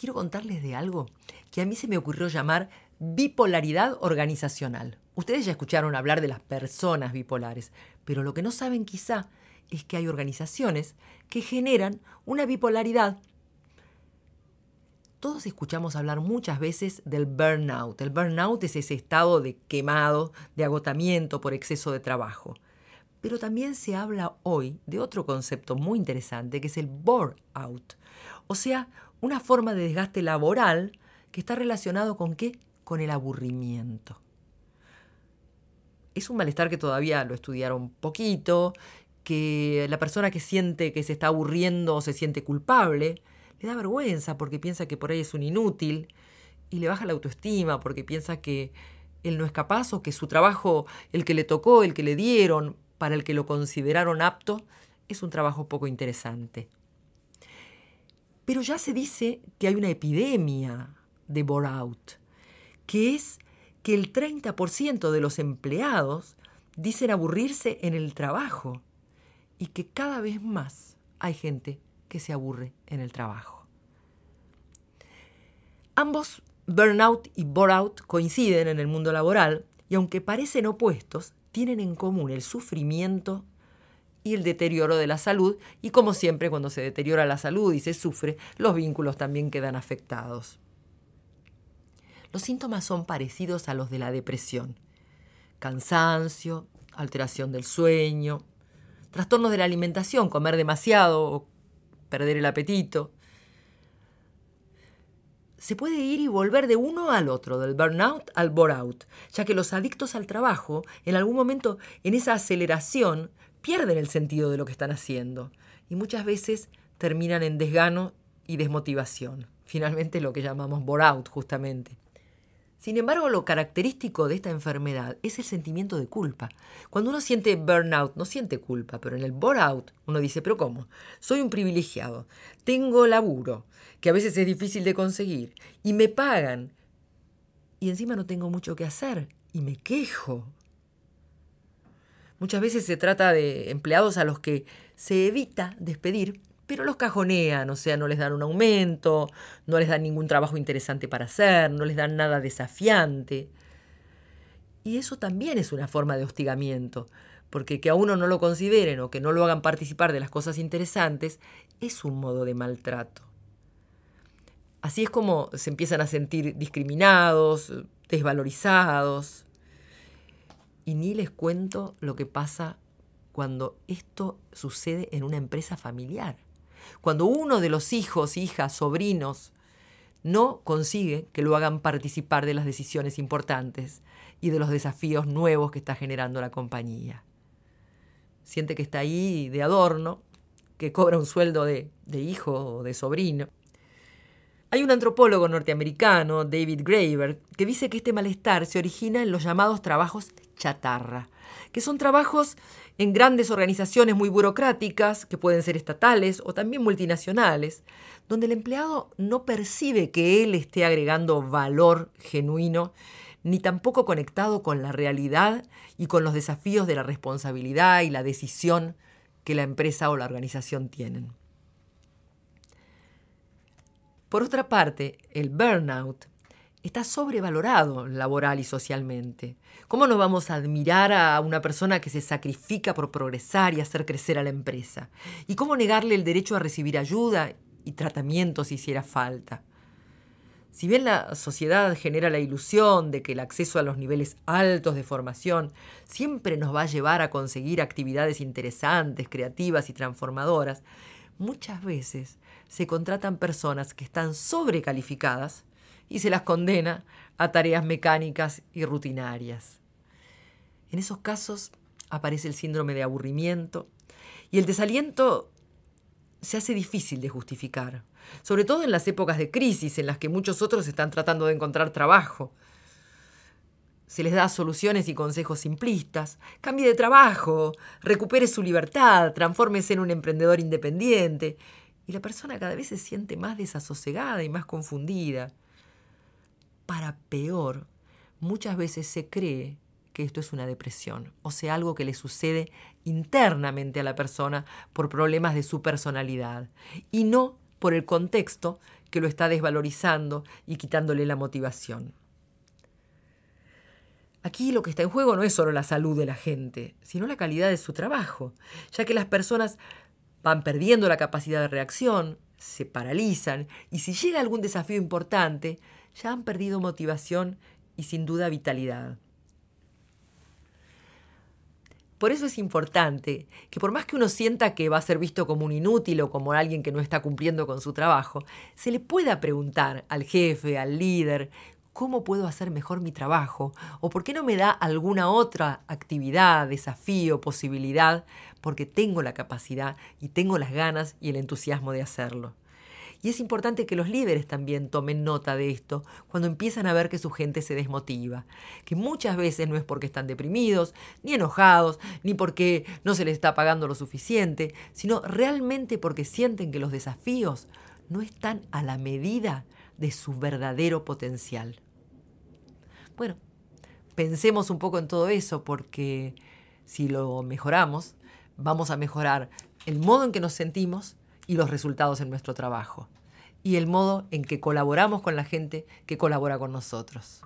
quiero contarles de algo que a mí se me ocurrió llamar bipolaridad organizacional. Ustedes ya escucharon hablar de las personas bipolares, pero lo que no saben quizá es que hay organizaciones que generan una bipolaridad. Todos escuchamos hablar muchas veces del burnout. El burnout es ese estado de quemado, de agotamiento por exceso de trabajo. Pero también se habla hoy de otro concepto muy interesante que es el bore-out, o sea, una forma de desgaste laboral que está relacionado con qué? Con el aburrimiento. Es un malestar que todavía lo estudiaron poquito, que la persona que siente que se está aburriendo o se siente culpable, le da vergüenza porque piensa que por ahí es un inútil y le baja la autoestima porque piensa que él no es capaz o que su trabajo, el que le tocó, el que le dieron, para el que lo consideraron apto, es un trabajo poco interesante. Pero ya se dice que hay una epidemia de bore-out, que es que el 30% de los empleados dicen aburrirse en el trabajo y que cada vez más hay gente que se aburre en el trabajo. Ambos, burnout y bore-out, coinciden en el mundo laboral y aunque parecen opuestos, tienen en común el sufrimiento y el deterioro de la salud, y como siempre cuando se deteriora la salud y se sufre, los vínculos también quedan afectados. Los síntomas son parecidos a los de la depresión. Cansancio, alteración del sueño, trastornos de la alimentación, comer demasiado o perder el apetito, se puede ir y volver de uno al otro, del burnout al bore-out, ya que los adictos al trabajo, en algún momento, en esa aceleración, pierden el sentido de lo que están haciendo y muchas veces terminan en desgano y desmotivación. Finalmente lo que llamamos bore-out, justamente. Sin embargo, lo característico de esta enfermedad es el sentimiento de culpa. Cuando uno siente burnout, no siente culpa, pero en el bore-out uno dice, pero ¿cómo? Soy un privilegiado, tengo laburo, que a veces es difícil de conseguir, y me pagan, y encima no tengo mucho que hacer, y me quejo. Muchas veces se trata de empleados a los que se evita despedir, pero los cajonean, o sea, no les dan un aumento, no les dan ningún trabajo interesante para hacer, no les dan nada desafiante. Y eso también es una forma de hostigamiento, porque que a uno no lo consideren o que no lo hagan participar de las cosas interesantes es un modo de maltrato. Así es como se empiezan a sentir discriminados, desvalorizados. Y ni les cuento lo que pasa cuando esto sucede en una empresa familiar. Cuando uno de los hijos, hijas, sobrinos no consigue que lo hagan participar de las decisiones importantes y de los desafíos nuevos que está generando la compañía. Siente que está ahí de adorno, que cobra un sueldo de, de hijo o de sobrino hay un antropólogo norteamericano, David Graeber, que dice que este malestar se origina en los llamados trabajos chatarra, que son trabajos en grandes organizaciones muy burocráticas, que pueden ser estatales o también multinacionales, donde el empleado no percibe que él esté agregando valor genuino, ni tampoco conectado con la realidad y con los desafíos de la responsabilidad y la decisión que la empresa o la organización tienen. Por otra parte, el burnout está sobrevalorado laboral y socialmente. ¿Cómo no vamos a admirar a una persona que se sacrifica por progresar y hacer crecer a la empresa? ¿Y cómo negarle el derecho a recibir ayuda y tratamiento si hiciera falta? Si bien la sociedad genera la ilusión de que el acceso a los niveles altos de formación siempre nos va a llevar a conseguir actividades interesantes, creativas y transformadoras, muchas veces se contratan personas que están sobrecalificadas y se las condena a tareas mecánicas y rutinarias. En esos casos aparece el síndrome de aburrimiento y el desaliento se hace difícil de justificar, sobre todo en las épocas de crisis en las que muchos otros están tratando de encontrar trabajo. Se les da soluciones y consejos simplistas. Cambie de trabajo, recupere su libertad, transfórmese en un emprendedor independiente, y la persona cada vez se siente más desasosegada y más confundida. Para peor, muchas veces se cree que esto es una depresión, o sea, algo que le sucede internamente a la persona por problemas de su personalidad, y no por el contexto que lo está desvalorizando y quitándole la motivación. Aquí lo que está en juego no es solo la salud de la gente, sino la calidad de su trabajo, ya que las personas van perdiendo la capacidad de reacción, se paralizan y si llega algún desafío importante, ya han perdido motivación y sin duda vitalidad. Por eso es importante que por más que uno sienta que va a ser visto como un inútil o como alguien que no está cumpliendo con su trabajo, se le pueda preguntar al jefe, al líder, ¿cómo puedo hacer mejor mi trabajo? ¿O por qué no me da alguna otra actividad, desafío, posibilidad? Porque tengo la capacidad y tengo las ganas y el entusiasmo de hacerlo. Y es importante que los líderes también tomen nota de esto cuando empiezan a ver que su gente se desmotiva, que muchas veces no es porque están deprimidos, ni enojados, ni porque no se les está pagando lo suficiente, sino realmente porque sienten que los desafíos no están a la medida de su verdadero potencial. Bueno, pensemos un poco en todo eso porque si lo mejoramos, vamos a mejorar el modo en que nos sentimos y los resultados en nuestro trabajo y el modo en que colaboramos con la gente que colabora con nosotros.